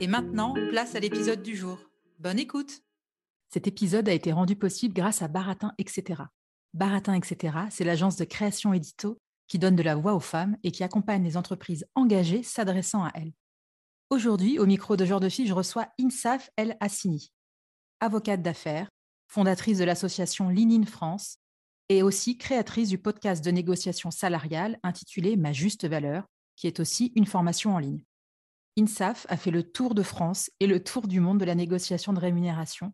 Et maintenant, place à l'épisode du jour. Bonne écoute Cet épisode a été rendu possible grâce à Baratin, etc. Baratin, etc., c'est l'agence de création édito qui donne de la voix aux femmes et qui accompagne les entreprises engagées s'adressant à elles. Aujourd'hui, au micro de Genre de Fille, je reçois Insaf El Hassini, avocate d'affaires, fondatrice de l'association Linine France et aussi créatrice du podcast de négociation salariale intitulé Ma juste valeur, qui est aussi une formation en ligne. INSAF a fait le tour de France et le tour du monde de la négociation de rémunération,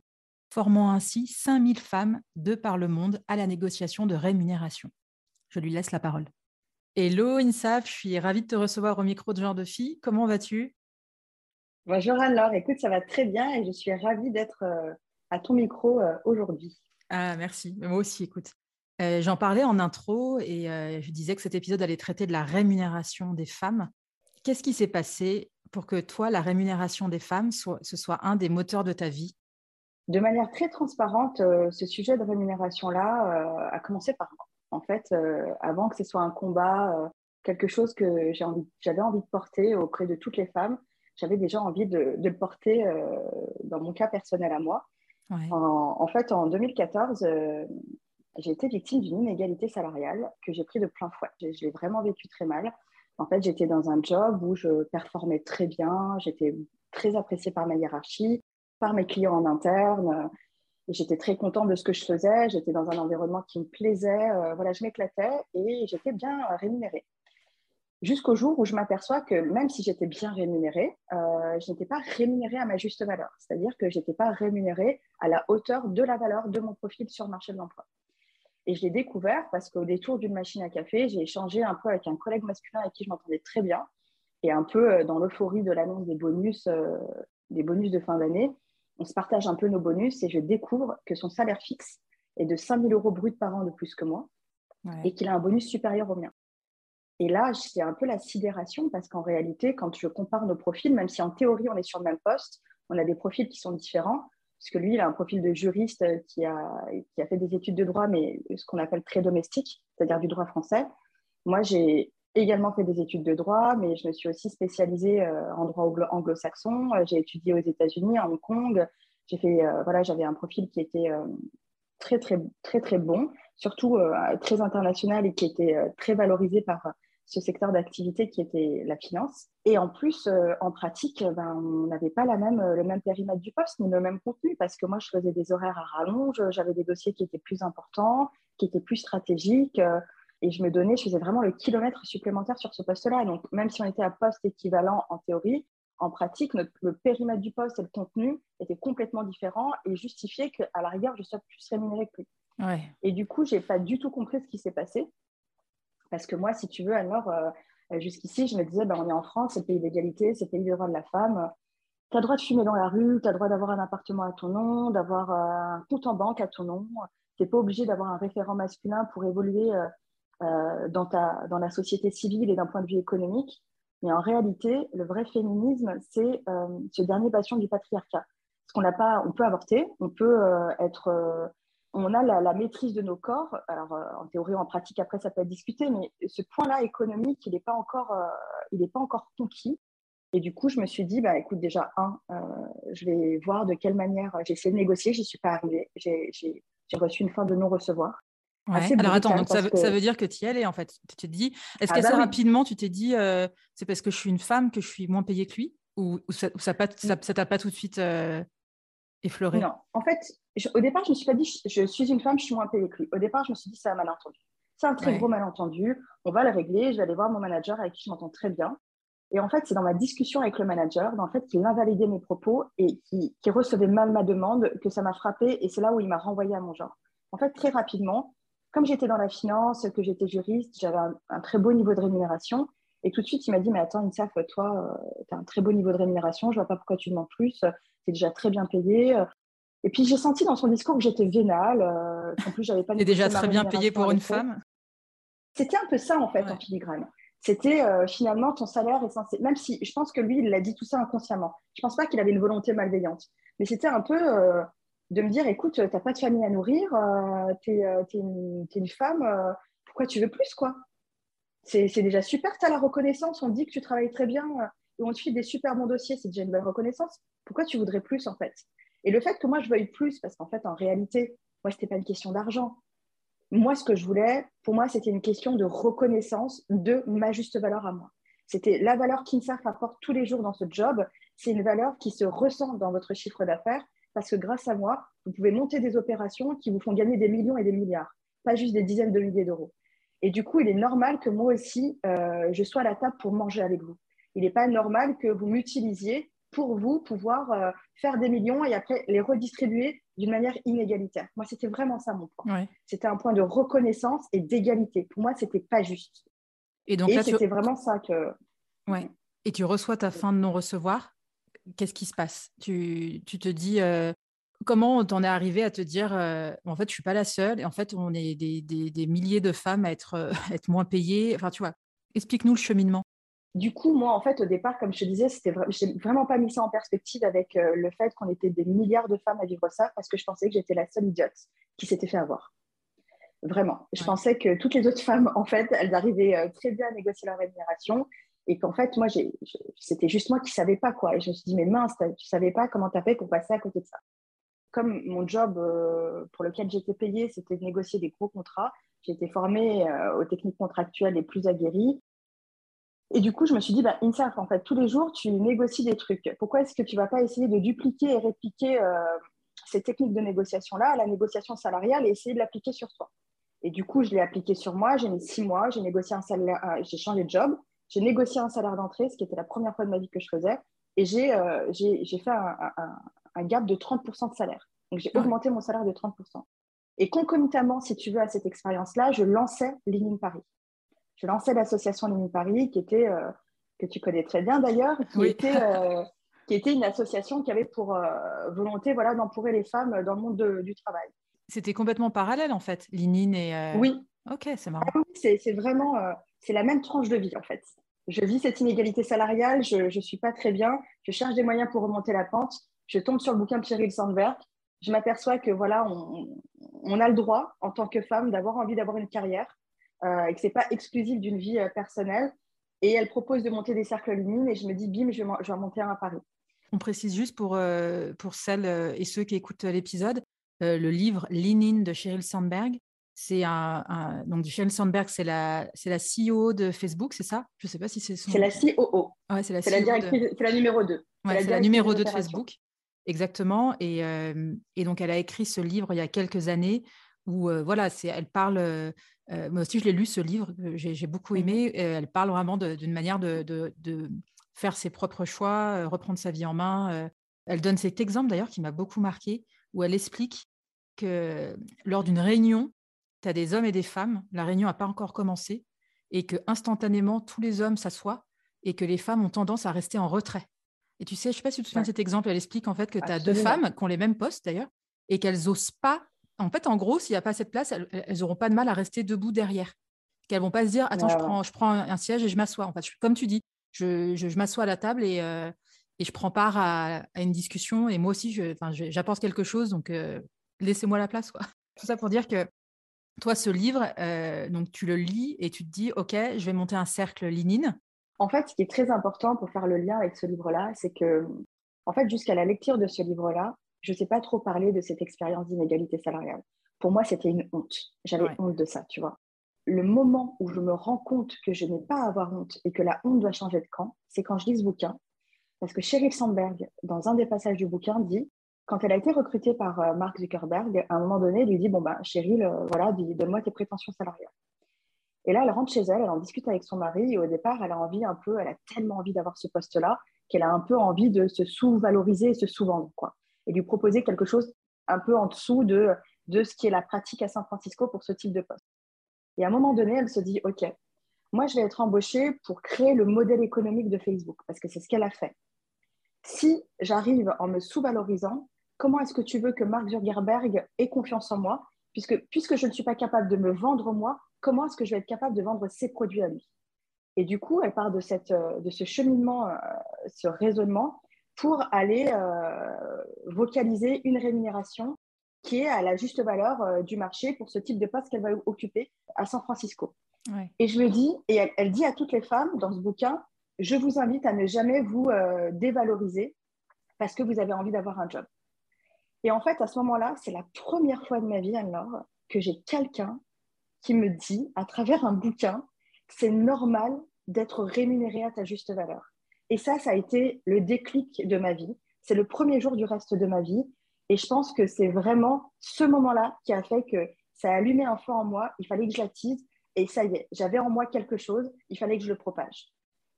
formant ainsi 5000 femmes de par le monde à la négociation de rémunération. Je lui laisse la parole. Hello INSAF, je suis ravie de te recevoir au micro de Genre de Fille. Comment vas-tu? Bonjour Anne-Laure, écoute, ça va très bien et je suis ravie d'être euh, à ton micro euh, aujourd'hui. Ah, merci. Moi aussi, écoute. Euh, J'en parlais en intro et euh, je disais que cet épisode allait traiter de la rémunération des femmes. Qu'est-ce qui s'est passé pour que toi, la rémunération des femmes, soit, ce soit un des moteurs de ta vie? De manière très transparente, euh, ce sujet de rémunération-là euh, a commencé par moi. En fait, euh, avant que ce soit un combat, quelque chose que j'avais envie de porter auprès de toutes les femmes, j'avais déjà envie de, de le porter dans mon cas personnel à moi. Ouais. En, en fait, en 2014, euh, j'ai été victime d'une inégalité salariale que j'ai pris de plein fouet. Je l'ai vraiment vécu très mal. En fait, j'étais dans un job où je performais très bien, j'étais très appréciée par ma hiérarchie, par mes clients en interne. j'étais très contente de ce que je faisais. J'étais dans un environnement qui me plaisait. euh, voilà, je m'éclatais et j'étais bien rémunérée. Jusqu'au jour où je m'aperçois que même si j'étais bien rémunérée, euh, je n'étais pas rémunérée à ma juste valeur. C'est-à-dire que je n'étais pas rémunérée à la hauteur de la valeur de mon profil sur le marché de l'emploi. Et je l'ai découvert parce qu'au détour d'une machine à café, j'ai échangé un peu avec un collègue masculin avec qui je m'entendais très bien. Et un peu euh, dans l'euphorie de l'annonce des bonus, euh, des bonus de fin d'année, on se partage un peu nos bonus et je découvre que son salaire fixe est de 5 000 euros brut par an de plus que moi Ouais. et qu'il a un bonus supérieur au mien. Et là, c'est un peu la sidération parce qu'en réalité, quand je compare nos profils, même si en théorie on est sur le même poste, on a des profils qui sont différents. Parce que lui, il a un profil de juriste euh, qui a, qui a fait des études de droit, mais ce qu'on appelle très domestique, c'est-à-dire du droit français. Moi, j'ai également fait des études de droit, mais je me suis aussi spécialisée euh, en droit anglo- anglo-saxon. Euh, J'ai étudié aux États-Unis, à Hong Kong. J'ai fait, voilà, j'avais un profil qui était très, très, très, très bon, surtout très international et qui était très valorisé par ce secteur d'activité qui était la finance. Et en plus, euh, en pratique, ben, on n'avait pas la même, euh, le même périmètre du poste ni le même contenu parce que moi, je faisais des horaires à rallonge, j'avais des dossiers qui étaient plus importants, qui étaient plus stratégiques. euh, et je me donnais, je faisais vraiment le kilomètre supplémentaire sur ce poste-là. Donc, même si on était à poste équivalent en théorie, en pratique, notre, le périmètre du poste et le contenu étaient complètement différents et justifiaient qu'à la rigueur, je sois plus rémunérée que lui. Ouais. Et du coup, j'ai pas du tout compris ce qui s'est passé. Parce que moi, si tu veux, alors, euh, jusqu'ici, je me disais, ben, on est en France, c'est le pays d'égalité, c'est le pays des droits de la femme. Tu as le droit de fumer dans la rue, tu as le droit d'avoir un appartement à ton nom, d'avoir euh, un compte en banque à ton nom. Tu n'es pas obligé d'avoir un référent masculin pour évoluer euh, euh, dans, ta, dans la société civile et d'un point de vue économique. Mais en réalité, le vrai féminisme, c'est euh, ce dernier bastion du patriarcat. Parce qu'on n'a pas, on peut avorter, on peut euh, être, euh, on a la, la maîtrise de nos corps. Alors euh, en théorie, en pratique, après ça peut être discuté, mais ce point-là économique, il n'est pas encore, euh, il pas encore conquis. Et du coup, je me suis dit, bah écoute, déjà un, euh, je vais voir de quelle manière. J'ai essayé de négocier, j'y suis pas arrivée. J'ai reçu une fin de non recevoir. Alors attends, donc ça, veut, dire que tu y allais en fait. Tu te dis, est-ce ah que bah rapidement, tu t'es dit, euh, c'est parce que je suis une femme que je suis moins payée que lui? Ou, ça ne t'a pas tout de suite effleuré? Non, en fait, au départ, je ne me suis pas dit, je, suis une femme, je suis moins payée que lui. Au départ, je me suis dit, c'est un malentendu. C'est un très gros malentendu. On va le régler. Je vais aller voir mon manager avec qui je m'entends très bien. Et en fait, c'est dans ma discussion avec le manager, en fait, qu'il invalidait mes propos et qui, qui recevait mal ma demande que ça m'a frappé. Et c'est là où il m'a renvoyé à mon genre. En fait, très rapidement, comme j'étais dans la finance, que j'étais juriste, j'avais un, très beau niveau de rémunération. Et tout de suite, il m'a dit, mais attends, Insaf, toi, euh, tu as un très beau niveau de rémunération, je ne vois pas pourquoi tu demandes plus, tu es déjà très bien payé. Et puis, j'ai senti dans son discours que j'étais vénale, euh, qu'en plus, j'avais pas... Tu déjà très bien payé pour une femme? C'était un peu ça, en fait, en filigrane. C'était euh, finalement ton salaire est censé, même si je pense que lui, il a dit tout ça inconsciemment. Je pense pas qu'il avait une volonté malveillante, mais c'était un peu euh, de me dire, écoute, tu n'as pas de famille à nourrir, euh, tu es, une, femme, pourquoi tu veux plus, quoi? C'est déjà super, tu as la reconnaissance, on dit que tu travailles très bien, et on te file des super bons dossiers, c'est déjà une belle reconnaissance. Pourquoi tu voudrais plus, en fait? Et le fait que moi, je veuille plus, parce qu'en fait, en réalité, moi, ce n'était pas une question d'argent, moi, ce que je voulais, pour moi, c'était une question de reconnaissance de ma juste valeur à moi. C'était la valeur qu'INSAF apporte tous les jours dans ce job. C'est une valeur qui se ressent dans votre chiffre d'affaires parce que grâce à moi, vous pouvez monter des opérations qui vous font gagner des millions et des milliards, pas juste des dizaines de milliers d'euros. Et du coup, il est normal que moi aussi, euh, je sois à la table pour manger avec vous. Il n'est pas normal que vous m'utilisiez pour vous pouvoir euh, faire des millions et après les redistribuer d'une manière inégalitaire. Moi, c'était vraiment ça mon point. C'était un point de reconnaissance et d'égalité. Pour moi, c'était pas juste. Et donc c'était vraiment ça que. Ouais. Et tu reçois ta fin de non-recevoir. Qu'est-ce qui se passe? Tu, tu, te dis euh, comment t'en es arrivé à te dire euh, en fait je suis pas la seule et en fait on est des, des, des milliers de femmes à être, être moins payées? Enfin tu vois, explique-nous le cheminement. Du coup, moi, en fait, au départ, comme je te disais, c'était n'ai vraiment pas mis ça en perspective avec euh, le fait qu'on était des milliards de femmes à vivre ça, parce que je pensais que j'étais la seule idiote qui s'était fait avoir. Vraiment. Je pensais que toutes les autres femmes, en fait, elles arrivaient euh, très bien à négocier leur rémunération, et qu'en fait, moi, c'était juste moi qui ne savais pas quoi. Et je me suis dit, mais mince, tu ne savais pas comment tu as fait pour passer à côté de ça. Comme mon job euh, pour lequel j'étais payée, c'était de négocier des gros contrats, j'ai été formée aux techniques contractuelles les plus aguerries. Et du coup, je me suis dit, bah, INSAF, en fait, tous les jours, tu négocies des trucs. Pourquoi est-ce que tu ne vas pas essayer de dupliquer et répliquer euh, ces techniques de négociation-là à la négociation salariale et essayer de l'appliquer sur toi? Et du coup, je l'ai appliqué sur moi. J'ai mis six mois, j'ai négocié un salaire, euh, j'ai changé de job, j'ai négocié un salaire d'entrée, ce qui était la première fois de ma vie que je faisais, et j'ai euh, fait un, gap de 30% de salaire. Donc, j'ai augmenté mon salaire de 30%. Et concomitamment, si tu veux, à cette expérience-là, je lançais Ligne Paris je lançais l'association Lémi Paris, qui était, euh, que tu connais très bien d'ailleurs, qui, était, euh, qui était une association qui avait pour euh, volonté voilà, les femmes dans le monde du travail. C'était complètement parallèle en fait, Linine et. Oui. Ok, c'est marrant. Ah c'est vraiment, c'est la même tranche de vie en fait. Je vis cette inégalité salariale, je ne suis pas très bien, je cherche des moyens pour remonter la pente, je tombe sur le bouquin de Cyril Sandberg, je m'aperçois que voilà, on, on, a le droit en tant que femme d'avoir envie d'avoir une carrière, et que ce n'est pas exclusif d'une vie euh, personnelle. Et elle propose de monter des cercles Lénine et je me dis, bim, je vais, je vais monter un à Paris. On précise juste pour, euh, pour celles et ceux qui écoutent l'épisode, le livre Lean de Sheryl Sandberg. C'est un, donc Sheryl Sandberg, c'est la c'est la CEO de Facebook, c'est ça? Je ne sais pas si c'est son. C'est la COO. Ouais, c'est la, la, directrice, c'est la numéro 2. Ouais, c'est la, numéro 2 de Facebook. Exactement. Et, et, donc, elle a écrit ce livre il y a quelques années où, voilà, c'est, elle parle euh, moi aussi, je l'ai lu, ce livre, j'ai beaucoup mmh aimé. elle parle vraiment d'une manière de, faire ses propres choix, euh, reprendre sa vie en main. Euh. elle donne cet exemple d'ailleurs qui m'a beaucoup marqué, où elle explique que lors d'une réunion, tu as des hommes et des femmes, la réunion n'a pas encore commencé, et que instantanément, tous les hommes s'assoient et que les femmes ont tendance à rester en retrait. Et tu sais, je ne sais pas si tu te souviens de cet exemple, elle explique en fait que tu as deux femmes qui ont les mêmes postes d'ailleurs, et qu'elles n'osent pas en fait, en gros, s'il n'y a pas cette place, elles n'auront pas de mal à rester debout derrière. Qu'elles vont pas se dire, attends, je, prends, je prends un siège et je m'assois. En fait, comme tu dis, je, m'assois à la table et, euh, et, je prends part à, une discussion. Et moi aussi, j'apporte quelque chose, donc euh, laissez-moi la place. Quoi. Tout ça pour dire que toi, ce livre, euh, donc tu le lis et tu te dis, OK, je vais monter un cercle Linine. En fait, ce qui est très important pour faire le lien avec ce livre-là, c'est que, en fait, jusqu'à la lecture de ce livre-là, je ne sais pas trop parler de cette expérience d'inégalité salariale. pour moi, c'était une honte. J'avais honte de ça, tu vois. Le moment où je me rends compte que je n'ai pas à avoir honte et que la honte doit changer de camp, c'est quand je lis ce bouquin. Parce que Sheryl Sandberg, dans un des passages du bouquin, dit quand elle a été recrutée par euh, Mark Zuckerberg, à un moment donné, elle lui dit Bon, ben, Cheryl, euh, voilà, donne-moi tes prétentions salariales. Et là, elle rentre chez elle, elle en discute avec son mari, et au départ, elle a envie un peu, elle a tellement envie d'avoir ce poste-là, qu'elle a un peu envie de se sous-valoriser et se sous-vendre, quoi. Et lui proposer quelque chose un peu en dessous de, de ce qui est la pratique à San Francisco pour ce type de poste. Et à un moment donné, elle se dit Ok, moi, je vais être embauchée pour créer le modèle économique de Facebook, parce que c'est ce qu'elle a fait. Si j'arrive en me sous-valorisant, comment est-ce que tu veux que Mark Zuckerberg ait confiance en moi? Puisque, puisque je ne suis pas capable de me vendre moi, comment est-ce que je vais être capable de vendre ses produits à lui? Et du coup, elle part de, cette, euh, de ce cheminement, euh, ce raisonnement, pour aller euh, vocaliser une rémunération qui est à la juste valeur du marché pour ce type de poste qu'elle va occuper à San Francisco. Et je me dis, et elle, elle, dit à toutes les femmes dans ce bouquin, je vous invite à ne jamais vous dévaloriser parce que vous avez envie d'avoir un job. Et en fait, à ce moment-là, c'est la première fois de ma vie, alors, que j'ai quelqu'un qui me dit, à travers un bouquin, c'est normal d'être rémunéré à ta juste valeur. Et ça, ça a été le déclic de ma vie. C'est le premier jour du reste de ma vie. Et je pense que c'est vraiment ce moment-là qui a fait que ça a allumé un feu en moi. Il fallait que je l'attise. Et ça y est, j'avais en moi quelque chose. Il fallait que je le propage.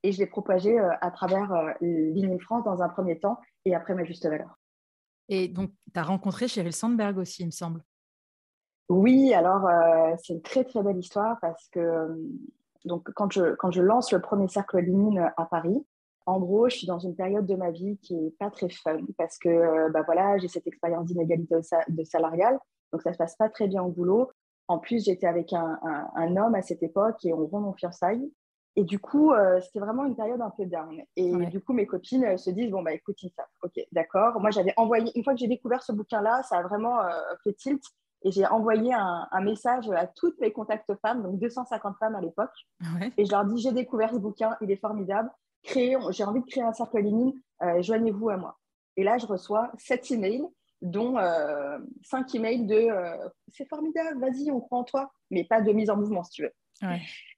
Et je l'ai propagé euh, à travers euh, France dans un premier temps et après ma juste valeur. Et donc, tu as rencontré Sheryl Sandberg aussi, il me semble. Oui, alors euh, c'est une très très belle histoire parce que donc, quand, je, quand je lance le premier cercle LinkedIn à Paris, en gros, je suis dans une période de ma vie qui n'est pas très fun parce que euh, bah voilà, j'ai cette expérience d'inégalité de salariale, donc ça ne se passe pas très bien au boulot. En plus, j'étais avec un, un, homme à cette époque et on vend mon fiançailles. Et du coup, euh, c'était vraiment une période un peu down. Et du coup, mes copines se disent Bon, bah écoute, ça, ok, d'accord. Moi, j'avais envoyé, une fois que j'ai découvert ce bouquin-là, ça a vraiment euh, fait tilt. Et j'ai envoyé un, message à toutes mes contacts femmes, donc 250 femmes à l'époque. Et je leur dis J'ai découvert ce bouquin, il est formidable. J'ai envie de créer un cercle ligne, euh, joignez-vous à moi. Et là, je reçois sept emails, dont cinq emails de C'est formidable, vas-y, on croit en toi, mais pas de mise en mouvement si tu veux.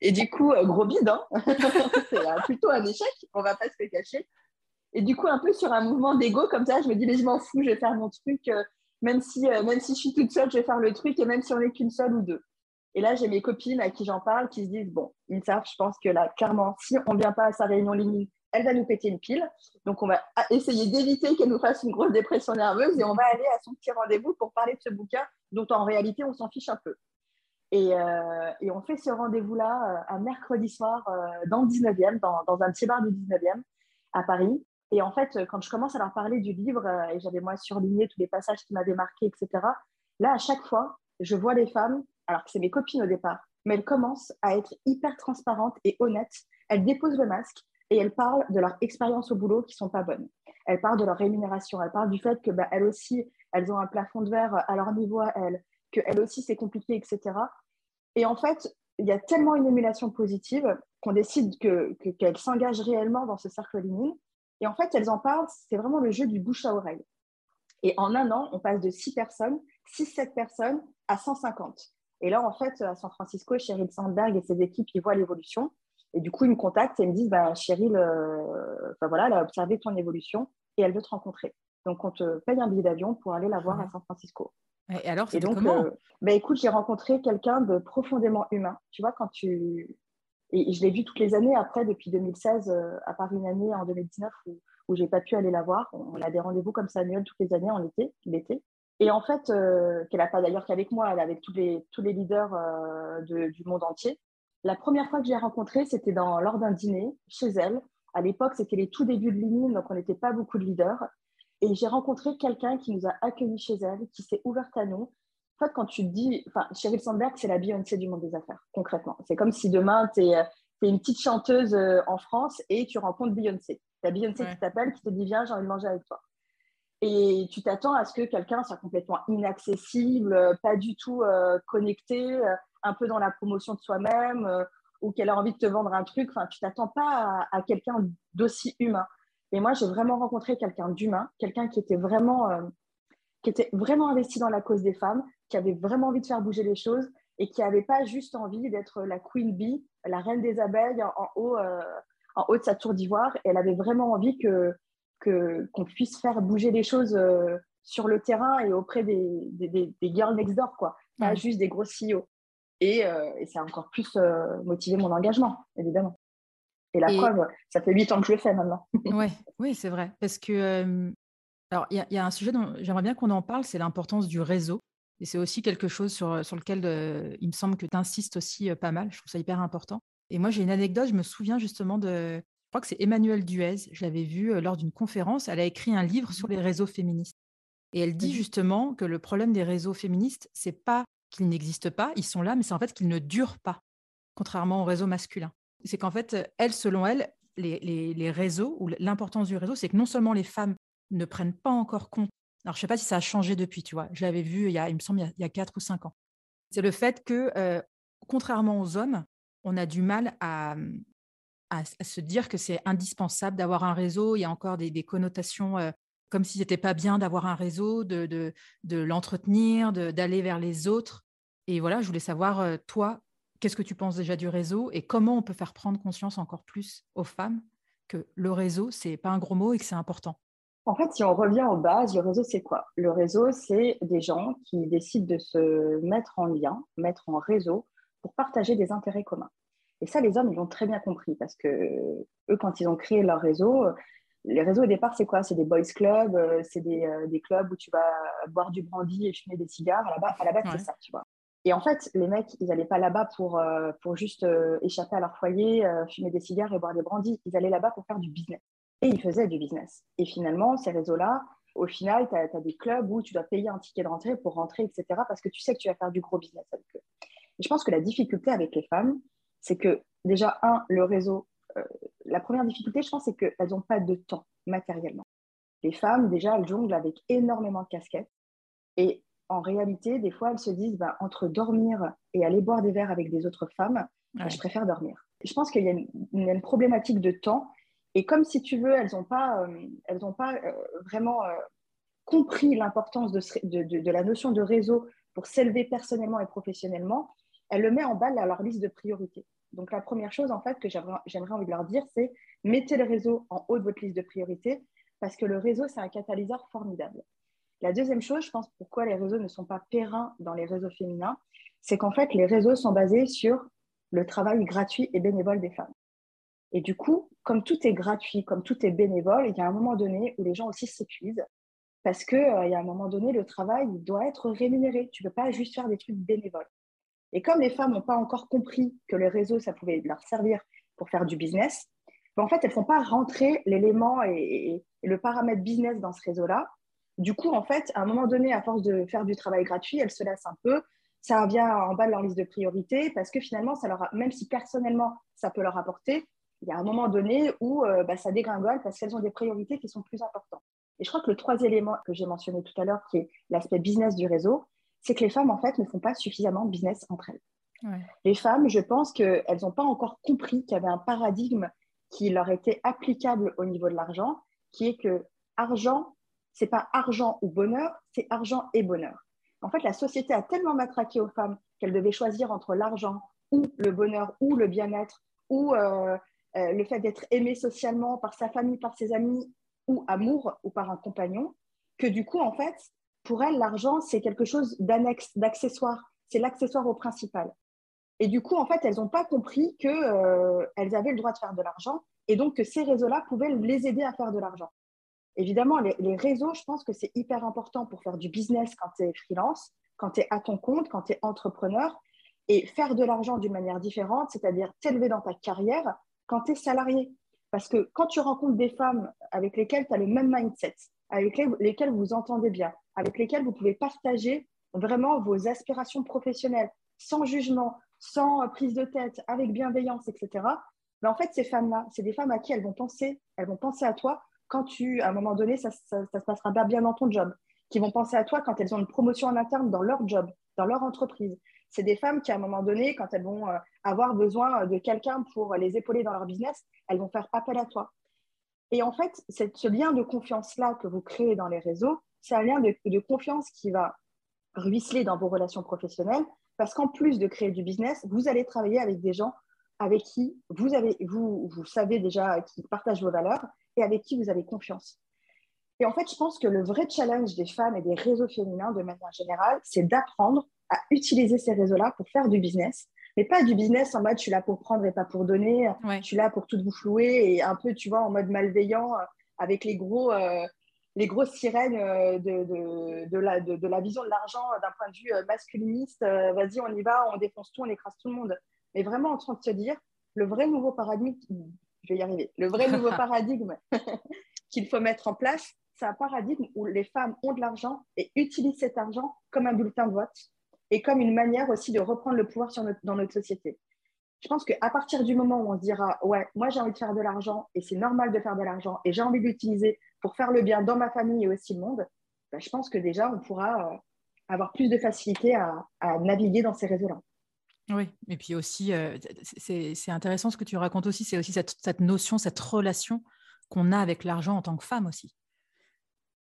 Et du coup, euh, gros bide, hein c'est plutôt un échec, on va pas se le cacher. Et du coup, un peu sur un mouvement d'ego comme ça, je me dis, mais je m'en fous, je vais faire mon truc, euh, même, si, euh, même si je suis toute seule, je vais faire le truc, et même si on n'est qu'une seule ou deux. Et là, j'ai mes copines à qui j'en parle qui se disent, bon, savent, je pense que là, clairement, si on ne vient pas à sa réunion ligne, elle va nous péter une pile. Donc, on va essayer d'éviter qu'elle nous fasse une grosse dépression nerveuse et on va aller à son petit rendez-vous pour parler de ce bouquin dont en réalité, on s'en fiche un peu. Euh, et, on fait ce rendez-vous-là un euh, mercredi soir euh, dans le 19e, dans, dans, un petit bar du 19e à Paris. Et en fait, quand je commence à leur parler du livre, et j'avais moi surligné tous les passages qui m'avaient marqué, etc., là, à chaque fois, je vois les femmes, alors que c'est mes copines au départ, mais elles commencent à être hyper transparentes et honnêtes. Elles déposent le masque et elles parlent de leur expérience au boulot qui sont pas bonnes. Elles parlent de leur rémunération. Elles parlent du fait que bah, elles aussi, elles ont un plafond de verre à leur niveau à elles, qu'elles aussi, c'est compliqué, etc. Et en fait, il y a tellement une émulation positive qu'on décide qu'elles que, s'engagent réellement dans ce cercle ligne. Et en fait, elles en parlent, c'est vraiment le jeu du bouche à oreille. Et en un an, on passe de 6 personnes, 6-7 personnes, à 150. Et là, en fait, à San Francisco, Cheryl Sandberg et ses équipes, ils voient l'évolution. Et du coup, ils me contactent et me disent bah, Cheryl, euh, voilà, elle a observé ton évolution et elle veut te rencontrer. Donc, on te paye un billet d'avion pour aller la voir à San Francisco. Et alors, c'est comment? euh, bah, Écoute, j'ai rencontré quelqu'un de profondément humain. Tu vois, quand tu. Et je l'ai vu toutes les années après, depuis 2016, euh, à part une année en 2019 où, où j'ai pas pu aller la voir. On a des rendez-vous comme ça annuels toutes les années en été, l'été. Et en fait, euh, qu'elle n'a pas d'ailleurs qu'avec moi, elle est avec tous les, tous les leaders du monde entier. La première fois que j'ai rencontré, c'était lors d'un dîner chez elle. À l'époque, c'était les tout débuts de l'INIM, donc on n'était pas beaucoup de leaders. Et j'ai rencontré quelqu'un qui nous a accueillis chez elle, qui s'est ouverte à nous. En fait, quand tu dis, enfin, Sheryl Sandberg, c'est la Beyoncé du monde des affaires, concrètement. C'est comme si demain, tu es, une petite chanteuse euh, en France et tu rencontres Beyoncé. La Beyoncé qui t'appelle, qui te dit, viens, j'ai envie de manger avec toi. Et tu t'attends à ce que quelqu'un soit complètement inaccessible, pas du tout euh, connecté, euh, un peu dans la promotion de soi-même, ou qu'elle a envie de te vendre un truc. Enfin, tu t'attends pas à quelqu'un d'aussi humain. Et moi, j'ai vraiment rencontré quelqu'un d'humain, quelqu'un qui était vraiment, euh, qui étaient vraiment investis dans la cause des femmes, qui avaient vraiment envie de faire bouger les choses et qui n'avaient pas juste envie d'être la queen bee, la reine des abeilles en, haut, euh, en haut de sa tour d'ivoire. Elle avait vraiment envie que qu'on puisse faire bouger les choses euh, sur le terrain et auprès des, des, des, girls next door, quoi. Pas juste des gros CEO. Et, euh, et ça a encore plus motivé mon engagement, évidemment. Et la preuve, ça fait huit ans que je le fais maintenant. ouais, oui, c'est vrai. Parce que, alors, il y, y, a un sujet dont j'aimerais bien qu'on en parle, c'est l'importance du réseau. Et c'est aussi quelque chose sur, sur lequel il me semble que tu insistes aussi pas mal. Je trouve ça hyper important. Et moi, j'ai une anecdote. Je me souviens justement de. Je crois que c'est Emmanuel Duez. Je l'avais vu lors d'une conférence. Elle a écrit un livre sur les réseaux féministes. Et elle dit justement que le problème des réseaux féministes, c'est pas qu'ils n'existent pas, ils sont là, mais c'est en fait qu'ils ne durent pas, contrairement aux réseaux masculins. C'est qu'en fait, elle, selon elle, les, les, les réseaux, ou l'importance du réseau, c'est que non seulement les femmes ne prennent pas encore compte alors, je ne sais pas si ça a changé depuis, tu vois. Je l'avais vu, il, y a, il me semble, il y a, quatre ou cinq ans. C'est le fait que, euh, contrairement aux hommes, on a du mal à, à, se dire que c'est indispensable d'avoir un réseau. Il y a encore des, connotations euh, comme si c'était pas bien d'avoir un réseau, de, l'entretenir, d'aller vers les autres. Et voilà, je voulais savoir, euh, toi, qu'est-ce que tu penses déjà du réseau et comment on peut faire prendre conscience encore plus aux femmes que le réseau, c'est pas un gros mot et que c'est important? En fait, si on revient aux bases, le réseau, c'est quoi? Le réseau, c'est des gens qui décident de se mettre en lien, mettre en réseau pour partager des intérêts communs. Et ça, les hommes, ils l'ont très bien compris parce que eux, quand ils ont créé leur réseau, les réseaux au départ, c'est quoi? C'est des boys clubs, euh, c'est des, euh, des, clubs où tu vas boire du brandy et fumer des cigares. À la base, à la base c'est ça, tu vois. Et en fait, les mecs, ils n'allaient pas là-bas pour, euh, pour juste échapper à leur foyer, fumer des cigares et boire des brandis. Ils allaient là-bas pour faire du business et ils faisaient du business. Et finalement, ces réseaux-là, au final, tu as, des clubs où tu dois payer un ticket de rentrée pour rentrer, etc., parce que tu sais que tu vas faire du gros business avec eux. Et je pense que la difficulté avec les femmes, c'est que déjà, un, le réseau, euh, la première difficulté, je pense, c'est qu'elles n'ont pas de temps matériellement. Les femmes, déjà, elles jonglent avec énormément de casquettes. Et en réalité, des fois, elles se disent, bah, entre dormir et aller boire des verres avec des autres femmes, bah, je préfère dormir. je pense qu'il y a une problématique de temps et comme si tu veux, elles n'ont pas, euh, elles pas euh, vraiment compris l'importance de, de, la notion de réseau pour s'élever personnellement et professionnellement, elles le mettent en balle à leur liste de priorités. Donc la première chose en fait que j'aimerais envie de leur dire, c'est mettez le réseau en haut de votre liste de priorités parce que le réseau, c'est un catalyseur formidable. La deuxième chose, je pense pourquoi les réseaux ne sont pas pérennes dans les réseaux féminins, c'est qu'en fait, les réseaux sont basés sur le travail gratuit et bénévole des femmes. Et du coup, comme tout est gratuit, comme tout est bénévole, il y a un moment donné où les gens aussi s'épuisent parce qu'il euh, y a un moment donné, le travail doit être rémunéré. Tu ne peux pas juste faire des trucs bénévoles. Et comme les femmes n'ont pas encore compris que le réseau, ça pouvait leur servir pour faire du business, ben, en fait, elles ne font pas rentrer l'élément et, le paramètre business dans ce réseau-là. Du coup, en fait, à un moment donné, à force de faire du travail gratuit, elles se laissent un peu. Ça vient en bas de leur liste de priorités parce que finalement, même si personnellement, ça peut leur apporter, il y a un moment donné où euh, bah, ça dégringole parce qu'elles ont des priorités qui sont plus importantes. Et je crois que le troisième élément que j'ai mentionné tout à l'heure, qui est l'aspect business du réseau, c'est que les femmes, en fait, ne font pas suffisamment business entre elles. Les femmes, je pense qu'elles n'ont pas encore compris qu'il y avait un paradigme qui leur était applicable au niveau de l'argent, qui est que argent, c'est pas argent ou bonheur, c'est argent et bonheur. En fait, la société a tellement matraqué aux femmes qu'elles devaient choisir entre l'argent ou le bonheur ou le bien-être ou euh, euh, le fait d'être aimé socialement par sa famille, par ses amis, ou amour, ou par un compagnon, que du coup, en fait, pour elles, l'argent, c'est quelque chose d'annexe, d'accessoire. C'est l'accessoire au principal. Et du coup, en fait, elles n'ont pas compris qu'elles euh, avaient le droit de faire de l'argent et donc que ces réseaux-là pouvaient les aider à faire de l'argent. Évidemment, les, les, réseaux, je pense que c'est hyper important pour faire du business quand tu es freelance, quand tu es à ton compte, quand tu es entrepreneur, et faire de l'argent d'une manière différente, c'est-à-dire t'élever dans ta carrière quand tu es salarié. Parce que quand tu rencontres des femmes avec lesquelles tu as le même mindset, avec lesquelles vous entendez bien, avec lesquelles vous pouvez partager vraiment vos aspirations professionnelles, sans jugement, sans prise de tête, avec bienveillance, etc. Mais en fait, ces femmes-là, c'est des femmes à qui elles vont penser, elles vont penser à toi quand tu, à un moment donné, ça, se passera bien dans ton job, qui vont penser à toi quand elles ont une promotion en interne dans leur job, dans leur entreprise, c'est des femmes qui, à un moment donné, quand elles vont euh, avoir besoin de quelqu'un pour les épauler dans leur business, elles vont faire appel à toi. Et en fait, ce lien de confiance-là que vous créez dans les réseaux, c'est un lien de, confiance qui va ruisseler dans vos relations professionnelles parce qu'en plus de créer du business, vous allez travailler avec des gens avec qui vous, avez, vous, vous savez déjà qui partagent vos valeurs et avec qui vous avez confiance. Et en fait, je pense que le vrai challenge des femmes et des réseaux féminins de manière générale, c'est d'apprendre à utiliser ces réseaux-là pour faire du business, mais pas du business en mode je suis là pour prendre et pas pour donner, je suis là pour tout vous flouer et un peu, tu vois, en mode malveillant euh, avec les gros, euh, les grosses sirènes euh, de, de, de, la, de, la vision de l'argent d'un point de vue masculiniste. Vas-y, on y va, on défonce tout, on écrase tout le monde. Mais vraiment en train de se dire, le vrai nouveau paradigme, je vais y arriver, le vrai nouveau paradigme qu'il faut mettre en place, c'est un paradigme où les femmes ont de l'argent et utilisent cet argent comme un bulletin de vote et comme une manière aussi de reprendre le pouvoir dans notre société. Je pense qu'à partir du moment où on se dira, ouais, moi j'ai envie de faire de l'argent et c'est normal de faire de l'argent et j'ai envie de l'utiliser pour faire le bien dans ma famille et aussi le monde, ben, je pense que déjà on pourra euh, avoir plus de facilité à, naviguer dans ces réseaux-là. Oui, et puis aussi, euh, c'est intéressant ce que tu racontes aussi, c'est aussi cette, cette, notion, cette relation qu'on a avec l'argent en tant que femme aussi.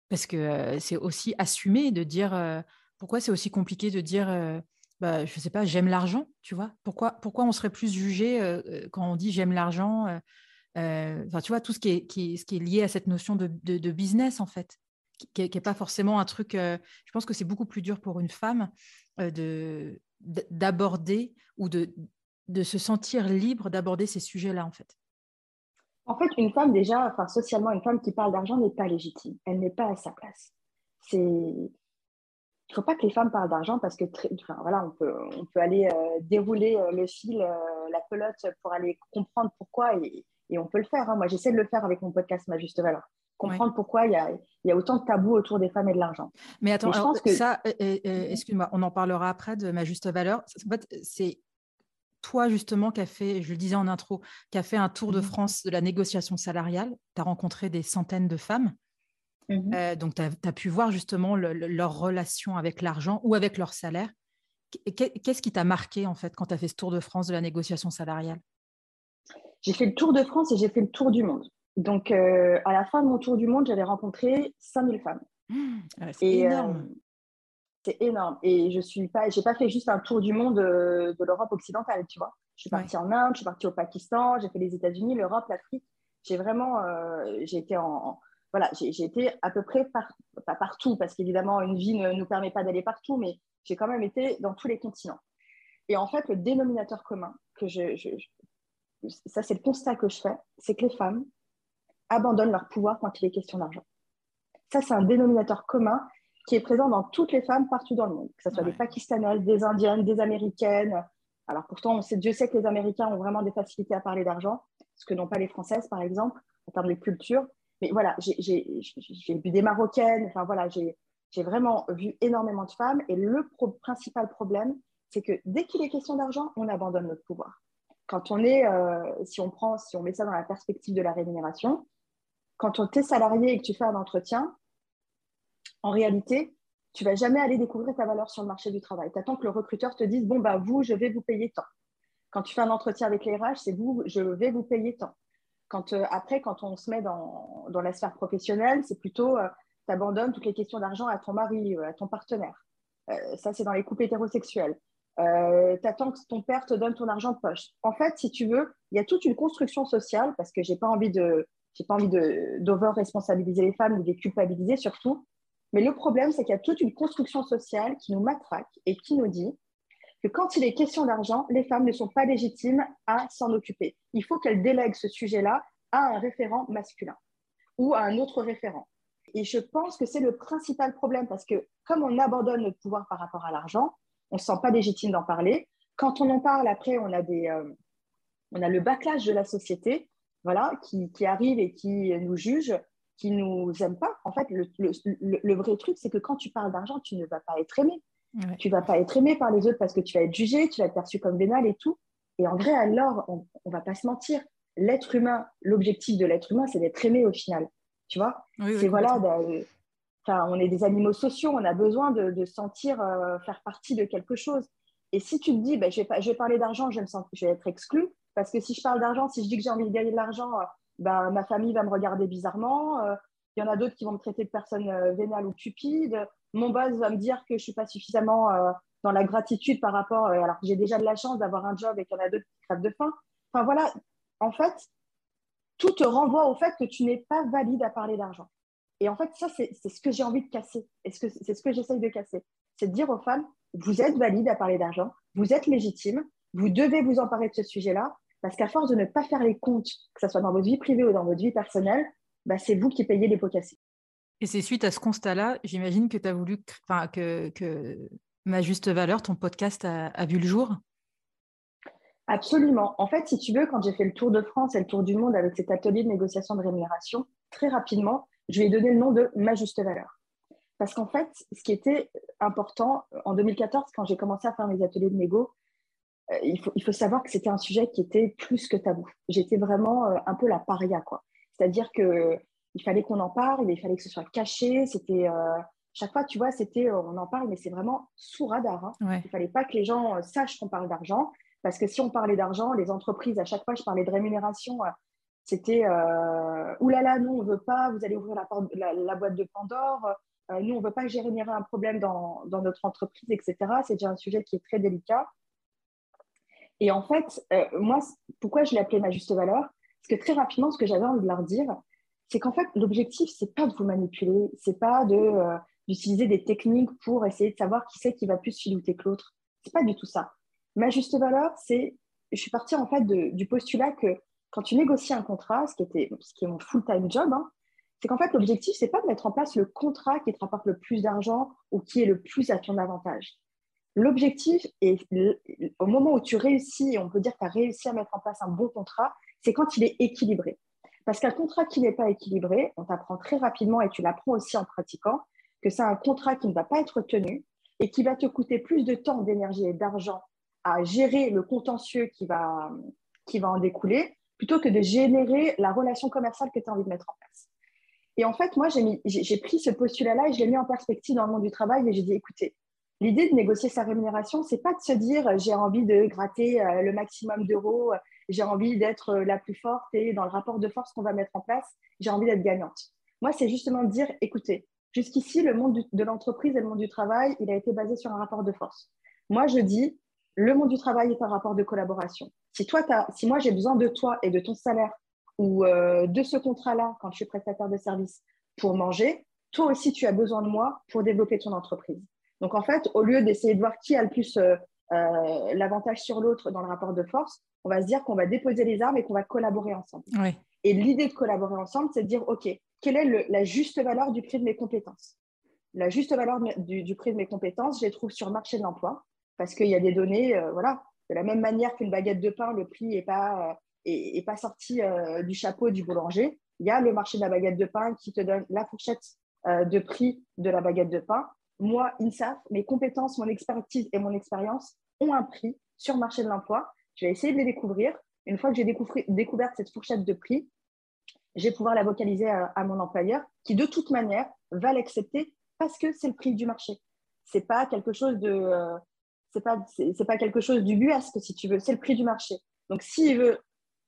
Parce que c'est aussi assumer de dire pourquoi c'est aussi compliqué de dire bah, je ne sais pas, j'aime l'argent, tu vois? Pourquoi, pourquoi on serait plus jugé quand on dit j'aime l'argent tu vois, tout ce qui est, lié à cette notion de, de, business, en fait, qui n'est pas forcément un truc. je pense que c'est beaucoup plus dur pour une femme de d'aborder ou de, de se sentir libre d'aborder ces sujets-là, en fait. En fait, une femme, déjà, enfin, socialement, une femme qui parle d'argent n'est pas légitime. Elle n'est pas à sa place. C'est... Il ne faut pas que les femmes parlent d'argent parce que enfin, voilà, on, peut, on peut aller euh, dérouler euh, le fil, euh, la pelote pour aller comprendre pourquoi et, et on peut le faire. Hein. Moi, j'essaie de le faire avec mon podcast Ma Juste Valeur. Comprendre pourquoi il y, a, il y, a, autant de tabous autour des femmes et de l'argent. Mais attends, je pense que... ça, excuse-moi, on en parlera après de Ma Juste Valeur. En fait, c'est toi justement qui as fait, je le disais en intro, qui a fait un tour de mmh France de la négociation salariale, tu as rencontré des centaines de femmes. Mmh euh, donc, tu as, pu voir justement leur relation avec l'argent ou avec leur salaire. Qu'est-ce qui t'a marqué en fait quand tu as fait ce tour de France de la négociation salariale? J'ai fait le tour de France et j'ai fait le tour du monde. Donc, euh, à la fin de mon tour du monde, j'avais rencontré 5000 femmes. Mmh, c'est énorme. Euh, c'est énorme. Et je suis pas, j'ai pas fait juste un tour du monde de, l'Europe occidentale, tu vois. Je suis partie en Inde, je suis partie au Pakistan, j'ai fait les États-Unis, l'Europe, l'Afrique. J'ai vraiment, euh, j'ai été en, voilà, j'ai été à peu près pas partout parce qu'évidemment une vie ne nous permet pas d'aller partout, mais j'ai quand même été dans tous les continents. Et en fait, le dénominateur commun que je, ça c'est le constat que je fais, c'est que les femmes abandonnent leur pouvoir quand il est question d'argent. Ça, c'est un dénominateur commun qui est présent dans toutes les femmes partout dans le monde, que ce soit des Pakistanaises, des Indiennes, des Américaines. Alors pourtant, on sait, Dieu sait que les Américains ont vraiment des facilités à parler d'argent, ce que n'ont pas les Françaises, par exemple, en termes de culture. Mais voilà, j'ai vu des Marocaines, enfin voilà, j'ai vraiment vu énormément de femmes. Et le principal problème, c'est que dès qu'il est question d'argent, on abandonne notre pouvoir. Quand on est, euh, si on prend, si on met ça dans la perspective de la rémunération, quand on est salarié et que tu fais un entretien, en réalité, tu vas jamais aller découvrir ta valeur sur le marché du travail. Tu attends que le recruteur te dise, bon, bah, vous, je vais vous payer tant. Quand tu fais un entretien avec les c'est vous, je vais vous payer tant. Quand, euh, après, quand on se met dans, dans la sphère professionnelle, c'est plutôt, euh, tu abandonnes toutes les questions d'argent à ton mari, euh, à ton partenaire. ça, c'est dans les couples hétérosexuels. tu attends que ton père te donne ton argent de poche. En fait, si tu veux, il y a toute une construction sociale, parce que je n'ai pas envie de, j'ai pas envie d'over-responsabiliser les femmes ou de les culpabiliser surtout. Mais le problème, c'est qu'il y a toute une construction sociale qui nous matraque et qui nous dit que quand il est question d'argent, les femmes ne sont pas légitimes à s'en occuper. Il faut qu'elles délèguent ce sujet-là à un référent masculin ou à un autre référent. Et je pense que c'est le principal problème parce que comme on abandonne notre pouvoir par rapport à l'argent, on ne se sent pas légitime d'en parler. Quand on en parle, après, on a, des, euh, on a le backlash de la société voilà, qui, arrive et qui nous juge qui nous aiment pas. En fait, le, vrai truc, c'est que quand tu parles d'argent, tu ne vas pas être aimé. Tu vas pas être aimé par les autres parce que tu vas être jugé, tu vas être perçu comme vénal et tout. Et en vrai, alors, on, on va pas se mentir. L'être humain, l'objectif de l'être humain, c'est d'être aimé au final. Tu vois? C'est voilà, enfin, on est des animaux sociaux, on a besoin de, de sentir euh, faire partie de quelque chose. Et si tu te dis, ben, je, vais, je vais parler d'argent, je, je vais être exclu, parce que si je parle d'argent, si je dis que j'ai envie de gagner de l'argent, ben, ma famille va me regarder bizarrement, euh, Il y en a d'autres qui vont me traiter de personne euh, vénale ou cupide. Mon boss va me dire que je ne suis pas suffisamment euh, dans la gratitude par rapport, euh, alors que j'ai déjà de la chance d'avoir un job et qu'il y en a d'autres qui crèvent de faim. Enfin voilà, en fait, tout te renvoie au fait que tu n'es pas valide à parler d'argent. Et en fait, ça, c'est ce que j'ai envie de casser. C'est ce que, j'essaye de casser? C'est de dire aux femmes, vous êtes valide à parler d'argent, vous êtes légitime, vous devez vous emparer de ce sujet-là, parce qu'à force de ne pas faire les comptes, que ce soit dans votre vie privée ou dans votre vie personnelle, bah, c'est vous qui payez les pots cassés. Et c'est suite à ce constat-là, j'imagine que tu as voulu que, que Ma Juste Valeur, ton podcast a, vu le jour? Absolument. En fait, si tu veux, quand j'ai fait le tour de France et le tour du monde avec cet atelier de négociation de rémunération, très rapidement, je lui ai donné le nom de Ma Juste Valeur. Parce qu'en fait, ce qui était important en 2014, quand j'ai commencé à faire mes ateliers de négo, euh, il, faut, il faut savoir que c'était un sujet qui était plus que tabou. J'étais vraiment euh, un peu la paria, quoi. C'est-à-dire que il fallait qu'on en parle, il fallait que ce soit caché. C'était euh, chaque fois, tu vois, c'était on en parle, mais c'est vraiment sous radar. Hein. Il fallait pas que les gens sachent qu'on parle d'argent, parce que si on parlait d'argent, les entreprises, à chaque fois, je parlais de rémunération. C'était euh, oulala, nous on veut pas, vous allez ouvrir la, la boîte de Pandore. Euh, nous, on ne veut pas générer un problème dans, notre entreprise, etc. C'est déjà un sujet qui est très délicat. Et en fait, euh, moi, pourquoi je l'ai appelé ma juste valeur? Parce que très rapidement, ce que j'avais envie de leur dire, c'est qu'en fait, l'objectif, c'est pas de vous manipuler, c'est pas de, euh, d'utiliser des techniques pour essayer de savoir qui c'est qui va plus filouter que l'autre. C'est pas du tout ça. Ma juste valeur, c'est, je suis partie en fait du postulat que quand tu négocies un contrat, ce qui, était, ce qui est mon full-time job, hein, c'est qu'en fait, l'objectif, c'est pas de mettre en place le contrat qui te rapporte le plus d'argent ou qui est le plus à ton avantage. L'objectif, est au moment où tu réussis, on peut dire que tu as réussi à mettre en place un bon contrat, c'est quand il est équilibré. Parce qu'un contrat qui n'est pas équilibré, on t'apprend très rapidement et tu l'apprends aussi en pratiquant, que c'est un contrat qui ne va pas être tenu et qui va te coûter plus de temps, d'énergie et d'argent à gérer le contentieux qui va, qui va en découler, plutôt que de générer la relation commerciale que tu as envie de mettre en place. Et en fait, moi, j'ai pris ce postulat-là et je l'ai mis en perspective dans le monde du travail et j'ai dit, écoutez, l'idée de négocier sa rémunération, c'est pas de se dire, j'ai envie de gratter euh, le maximum d'euros, j'ai envie d'être euh, la plus forte et dans le rapport de force qu'on va mettre en place, j'ai envie d'être gagnante. Moi, c'est justement de dire, écoutez, jusqu'ici, le monde de l'entreprise et le monde du travail, il a été basé sur un rapport de force. Moi, je dis, le monde du travail est un rapport de collaboration. Si, toi, si moi, j'ai besoin de toi et de ton salaire ou euh, de ce contrat-là quand je suis prestataire de service pour manger, toi aussi, tu as besoin de moi pour développer ton entreprise. Donc, en fait, au lieu d'essayer de voir qui a le plus euh, euh, l'avantage sur l'autre dans le rapport de force, on va se dire qu'on va déposer les armes et qu'on va collaborer ensemble. Et l'idée de collaborer ensemble, c'est de dire, OK, quelle est la juste valeur du prix de mes compétences? La juste valeur du, prix de mes compétences, je les trouve sur le marché de l'emploi parce qu'il y a des données, voilà, de la même manière qu'une baguette de pain, le prix n'est pas et, pas sorti euh, du chapeau du boulanger. Il y a le marché de la baguette de pain qui te donne la fourchette euh, de prix de la baguette de pain. Moi, INSAF, mes compétences, mon expertise et mon expérience ont un prix sur le marché de l'emploi. Je vais essayer de les découvrir. Une fois que j'ai découvert cette fourchette de prix, je vais pouvoir la vocaliser à, mon employeur qui, de toute manière, va l'accepter parce que c'est le prix du marché. C'est pas quelque chose de, euh, c'est pas, c'est pas quelque chose si tu veux. C'est le prix du marché. Donc, s'il veut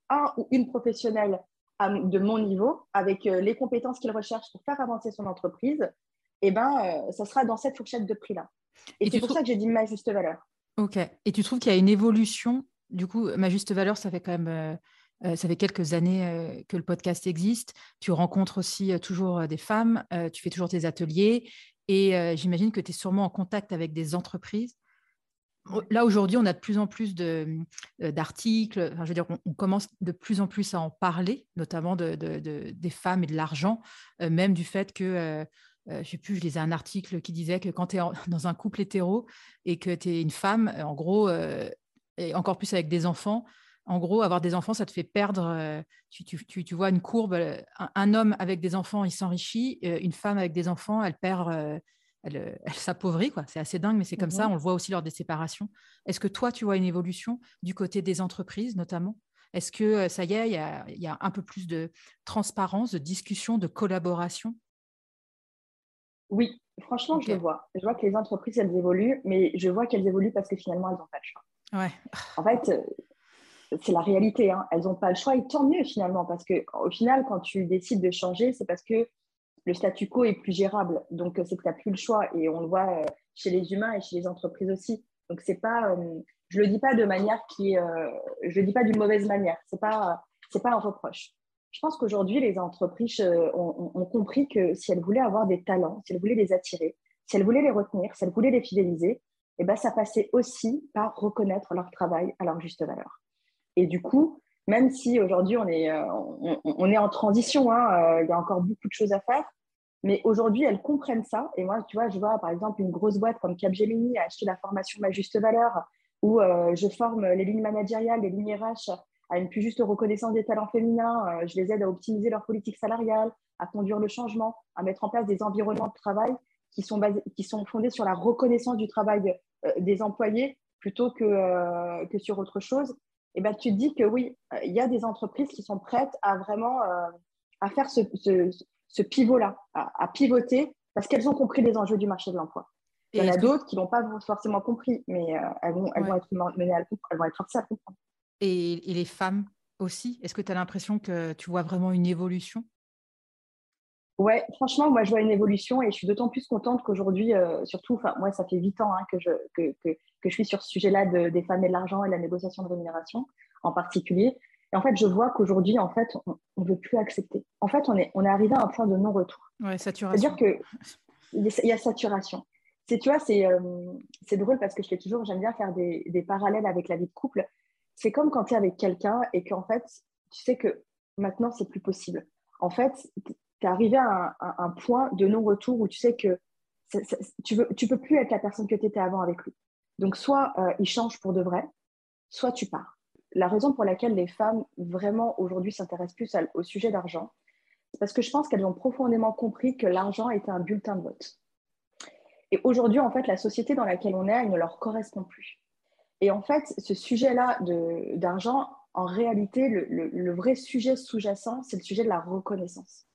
un ou une professionnelle de mon niveau, avec euh, les compétences qu'il recherche pour faire avancer son entreprise, eh ben, euh, ça sera dans cette fourchette de prix-là. Et, c'est pour ça que j'ai dit ma juste valeur. Ok. Et tu trouves qu'il y a une évolution? Du coup, ma juste valeur, ça fait quand même euh, ça fait quelques années que le podcast existe. Tu rencontres aussi toujours des femmes, tu fais toujours tes ateliers et j'imagine que tu es sûrement en contact avec des entreprises. Là, aujourd'hui, on a de plus en plus euh, d'articles. Enfin, je veux dire, on, commence de plus en plus à en parler, notamment de, des femmes et de l'argent, euh, même du fait que, euh, je ne sais plus, je lisais un article qui disait que quand tu es dans un couple hétéro et que tu es une femme, en gros, et encore plus avec des enfants, en gros, avoir des enfants, ça te fait perdre. Tu, tu, tu vois une courbe. Un, homme avec des enfants, il s'enrichit. Une femme avec des enfants, elle perd elle, s'appauvrit. Quoi. C'est assez dingue, mais c'est comme ça. Mmh on le voit aussi lors des séparations. Est-ce que toi, tu vois une évolution du côté des entreprises, notamment? Est-ce que euh, ça y est, il y, a, un peu plus de transparence, de discussion, de collaboration? Oui, franchement, je le vois. Je vois que les entreprises, elles évoluent, mais je vois qu'elles évoluent parce que finalement, elles n'ont pas le choix. Ouais. En fait, euh, c'est la réalité. Hein. Elles n'ont pas le choix et tant mieux finalement, parce qu'au final, quand tu décides de changer, c'est parce que le statu quo est plus gérable. Donc, c'est que tu n'as plus le choix. Et on le voit chez les humains et chez les entreprises aussi. Donc, c'est pas, je ne le dis pas de manière qui je le dis pas d'une mauvaise manière. Ce n'est pas, c'est pas un reproche. Je pense qu'aujourd'hui, les entreprises ont, ont, compris que si elles voulaient avoir des talents, si elles voulaient les attirer, si elles voulaient les retenir, si elles voulaient les fidéliser, eh ben, ça passait aussi par reconnaître leur travail à leur juste valeur. Et du coup, même si aujourd'hui on est, euh, on, en transition, hein, euh, il y a encore beaucoup de choses à faire, mais aujourd'hui elles comprennent ça. Et moi, tu vois, je vois par exemple une grosse boîte comme Capgemini a acheté la formation Ma Juste Valeur, où euh, je forme les lignes managériales, les lignes RH à une plus juste reconnaissance des talents féminins. je les aide à optimiser leur politique salariale, à conduire le changement, à mettre en place des environnements de travail qui sont, basés, qui sont fondés sur la reconnaissance du travail des employés plutôt que, que sur autre chose et ben, tu te dis que oui, euh, il y a des entreprises qui sont prêtes à vraiment euh, à faire ce, ce, pivot-là, à, pivoter, parce qu'elles ont compris les enjeux du marché de l'emploi. Il y en a d'autres qui n'ont pas forcément compris, mais euh, elles, vont, elles vont, être menées à elles vont être forcées à comprendre. Et, et les femmes aussi Est-ce que tu as l'impression que tu vois vraiment une évolution? Ouais, franchement, moi, je vois une évolution et je suis d'autant plus contente qu'aujourd'hui, euh, surtout, enfin, moi, ça fait huit ans hein, que, je, que, que, que, je suis sur ce sujet-là de, des femmes et de l'argent et la négociation de rémunération en particulier. Et en fait, je vois qu'aujourd'hui, en fait, on ne veut plus accepter. En fait, on est, on est arrivé à un point de non-retour. Ouais, saturation. C'est-à-dire qu'il y a saturation. C'est, tu vois, c'est, euh, c'est drôle parce que je fais toujours, j'aime bien faire des, des parallèles avec la vie de couple. C'est comme quand tu es avec quelqu'un et qu'en fait, tu sais que maintenant, c'est plus possible. En fait, tu es arrivé à un, point de non-retour où tu sais que tu ne peux plus être la personne que tu étais avant avec lui. Donc, soit euh, il change pour de vrai, soit tu pars. La raison pour laquelle les femmes vraiment aujourd'hui s'intéressent plus au sujet d'argent, c'est parce que je pense qu'elles ont profondément compris que l'argent était un bulletin de vote. Et aujourd'hui, en fait, la société dans laquelle on est, elle ne leur correspond plus. Et en fait, ce sujet-là d'argent, en réalité, le, vrai sujet sous-jacent, c'est le sujet de la reconnaissance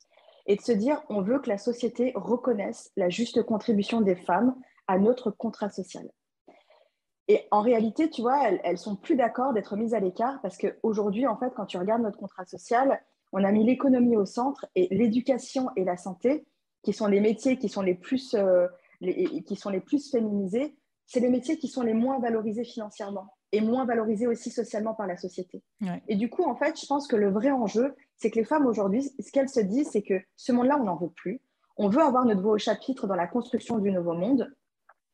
et de se dire on veut que la société reconnaisse la juste contribution des femmes à notre contrat social. Et en réalité, tu vois, elles, elles sont plus d'accord d'être mises à l'écart parce qu'aujourd'hui, en fait, quand tu regardes notre contrat social, on a mis l'économie au centre et l'éducation et la santé, qui sont les métiers qui sont euh, qui sont les plus féminisés, c'est les métiers qui sont les moins valorisés financièrement et moins valorisés aussi socialement par la société. Et du coup, en fait, je pense que le vrai enjeu, c'est que les femmes aujourd'hui, ce qu'elles se disent, c'est que ce monde-là, on n'en veut plus. On veut avoir notre nouveau chapitre dans la construction du nouveau monde,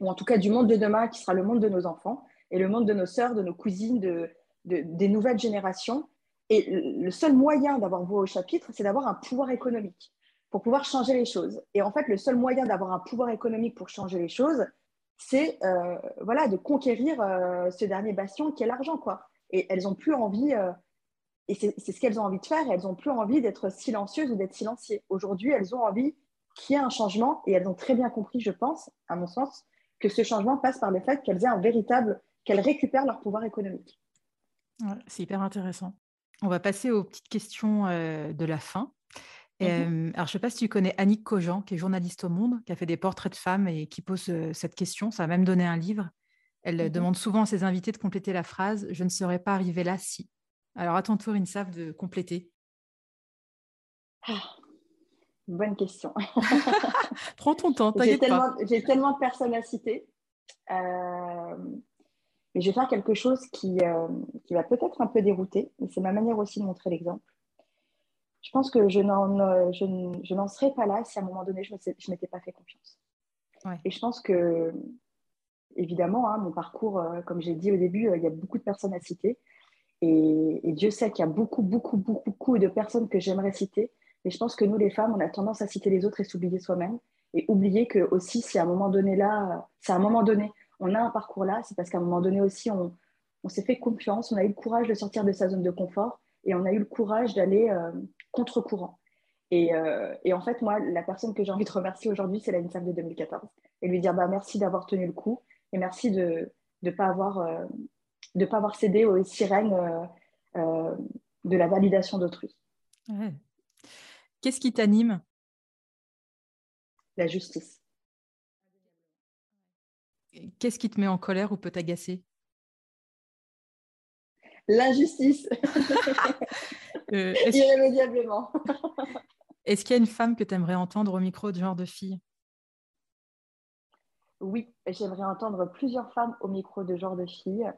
ou en tout cas du monde de demain qui sera le monde de nos enfants et le monde de nos sœurs, de nos cousines, de, des nouvelles générations. Et le seul moyen d'avoir voix au chapitre, c'est d'avoir un pouvoir économique pour pouvoir changer les choses. Et en fait, le seul moyen d'avoir un pouvoir économique pour changer les choses, c'est euh, voilà, de conquérir euh, ce dernier bastion qui est l'argent. quoi. Et elles n'ont plus envie, euh, et c'est ce qu'elles ont envie de faire, elles n'ont plus envie d'être silencieuses ou d'être silenciées. Aujourd'hui, elles ont envie qu'il y ait un changement, et elles ont très bien compris, je pense, à mon sens, que ce changement passe par le fait qu'elles aient un véritable, qu'elles récupèrent leur pouvoir économique. c'est hyper intéressant. On va passer aux petites questions de la fin. Mmh alors, je ne sais pas si tu connais Annick Cogent, qui est journaliste au Monde, qui a fait des portraits de femmes et qui pose cette question. Ça a même donné un livre. Elle mmh demande souvent à ses invités de compléter la phrase Je ne serais pas arrivée là si. Alors, à ton tour, Insaf, de compléter. Ah, bonne question. Prends ton temps, J'ai tellement, de personnes à citer. Euh, mais je vais faire quelque chose qui, qui va peut-être un peu dérouter, mais c'est ma manière aussi de montrer l'exemple je pense que je n'en, euh, je, n'en serais pas là si à un moment donné, je ne m'étais pas fait confiance. Et je pense que, évidemment, hein, mon parcours, euh, comme j'ai dit au début, euh, il y a beaucoup de personnes à citer. Et, Dieu sait qu'il y a beaucoup, beaucoup, beaucoup, beaucoup de personnes que j'aimerais citer. Mais je pense que nous, les femmes, on a tendance à citer les autres et s'oublier soi-même. Et oublier que aussi, si à un moment donné là, c'est à un moment donné, on a un parcours là, c'est parce qu'à un moment donné aussi, on, on s'est fait confiance, on a eu le courage de sortir de sa zone de confort et on a eu le courage d'aller contre-courant. Euh, et, en fait, moi, la personne que j'ai envie de remercier aujourd'hui, c'est la INSAF de 2014. Et lui dire bah, merci d'avoir tenu le coup et merci de ne pas, avoir, euh, pas avoir cédé aux sirènes euh, de la validation d'autrui. Qu'est-ce qui t'anime? La justice. Qu'est-ce qui te met en colère ou peut t'agacer? L'injustice. Euh, Irrémédiablement. Est-ce qu'il y a une femme que tu aimerais entendre au micro de genre de fille? Oui, j'aimerais entendre plusieurs femmes au micro de genre de fille.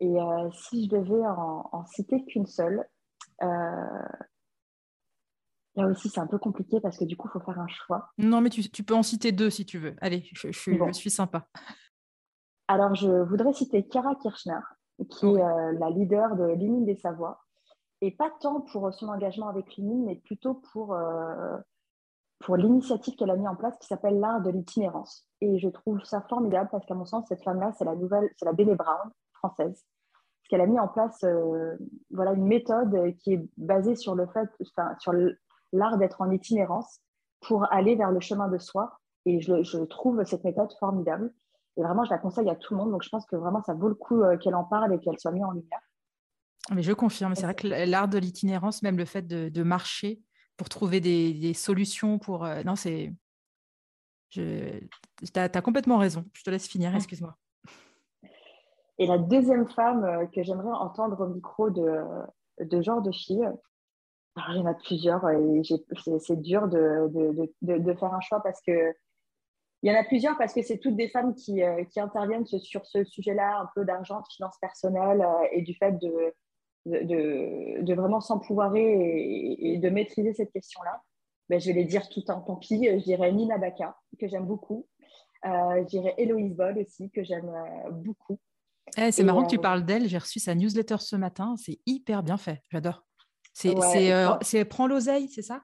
Et euh, si je devais en, citer qu'une seule, euh, là aussi c'est un peu compliqué parce que du coup il faut faire un choix. Non, mais tu, peux en citer deux si tu veux. Allez, je, je, suis sympa. Alors je voudrais citer Kara Kirchner, qui est euh, la leader de l'Union des Savoies. Et pas tant pour son engagement avec l'UNIN, mais plutôt pour, pour l'initiative qu'elle a mis en place qui s'appelle l'art de l'itinérance. Et je trouve ça formidable parce qu'à mon sens, cette femme-là, c'est la nouvelle, c'est la Bene Brown française. Parce qu'elle a mis en place euh, voilà, une méthode qui est basée sur le fait, enfin, sur l'art d'être en itinérance pour aller vers le chemin de soi. Et je, je, trouve cette méthode formidable. Et vraiment, je la conseille à tout le monde. Donc, je pense que vraiment, ça vaut le coup euh, qu'elle en parle et qu'elle soit mise en lumière. Mais je confirme, c'est vrai que l'art de l'itinérance, même le fait de, de marcher, pour trouver des, solutions pour. Euh, non, c'est. Tu as, complètement raison. Je te laisse finir, excuse-moi. Et la deuxième femme euh, que j'aimerais entendre au micro de, de genre de fille, il y en a plusieurs et c'est dur de, de, de, faire un choix parce que. Il y en a plusieurs parce que c'est toutes des femmes qui, euh, qui interviennent sur ce sujet-là, un peu d'argent, de finances personnelles et du fait de, de, vraiment s'empouvoirer et, et, de maîtriser cette question-là, ben, je vais les dire tout en tant pis. Je dirais Nina Baka, que j'aime beaucoup. Euh, je dirais Héloïse Boll aussi, que j'aime euh, beaucoup. Eh, c'est marrant que tu euh, parles d'elle. J'ai reçu sa newsletter ce matin. C'est hyper bien fait. J'adore. C'est Prends l'oseille, c'est ça?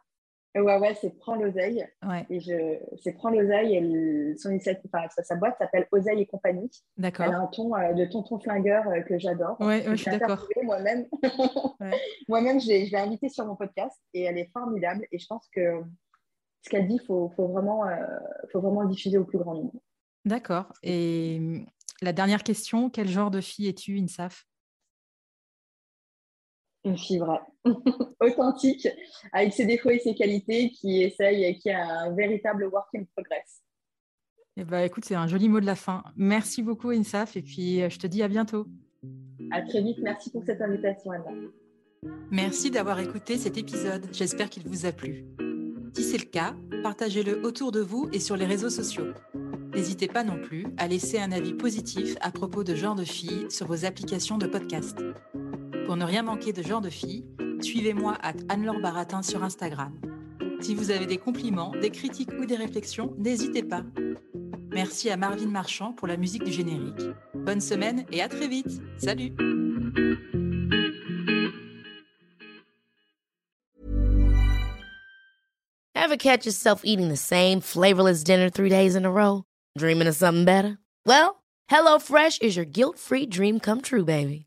Ouais, ouais, c'est Prends l'oseille. Et je, c'est Prends l'oseille. Et son enfin, sa, boîte s'appelle Oseille et compagnie. D'accord. Elle a un ton euh, de tonton flingueur euh, que j'adore. Ouais, je suis d'accord. Moi-même, moi-même, je l'ai, invitée sur mon podcast et elle est formidable. Et je pense que ce qu'elle dit, il faut, faut, vraiment, euh, faut vraiment diffuser au plus grand nombre. D'accord. Et hum, la dernière question, quel genre de fille es-tu, Insaf? Une fille vraie, authentique, avec ses défauts et ses qualités, qui essaye et qui a un véritable work in progress. Eh ben, écoute, c'est un joli mot de la fin. Merci beaucoup, Insaf, et puis euh, je te dis à bientôt. À très vite. Merci pour cette invitation, Anna. Merci d'avoir écouté cet épisode. J'espère qu'il vous a plu. Si c'est le cas, partagez-le autour de vous et sur les réseaux sociaux. N'hésitez pas non plus à laisser un avis positif à propos de genre de filles sur vos applications de podcast. Pour ne rien manquer de genre de fille, suivez-moi à Anne-Laure Baratin sur Instagram. Si vous avez des compliments, des critiques ou des réflexions, n'hésitez pas. Merci à Marvin Marchand pour la musique du générique. Bonne semaine et à très vite. Salut Ever catch yourself eating the same flavorless dinner three days in a row? Dreaming of something better? Well, HelloFresh is your guilt-free dream come true, baby.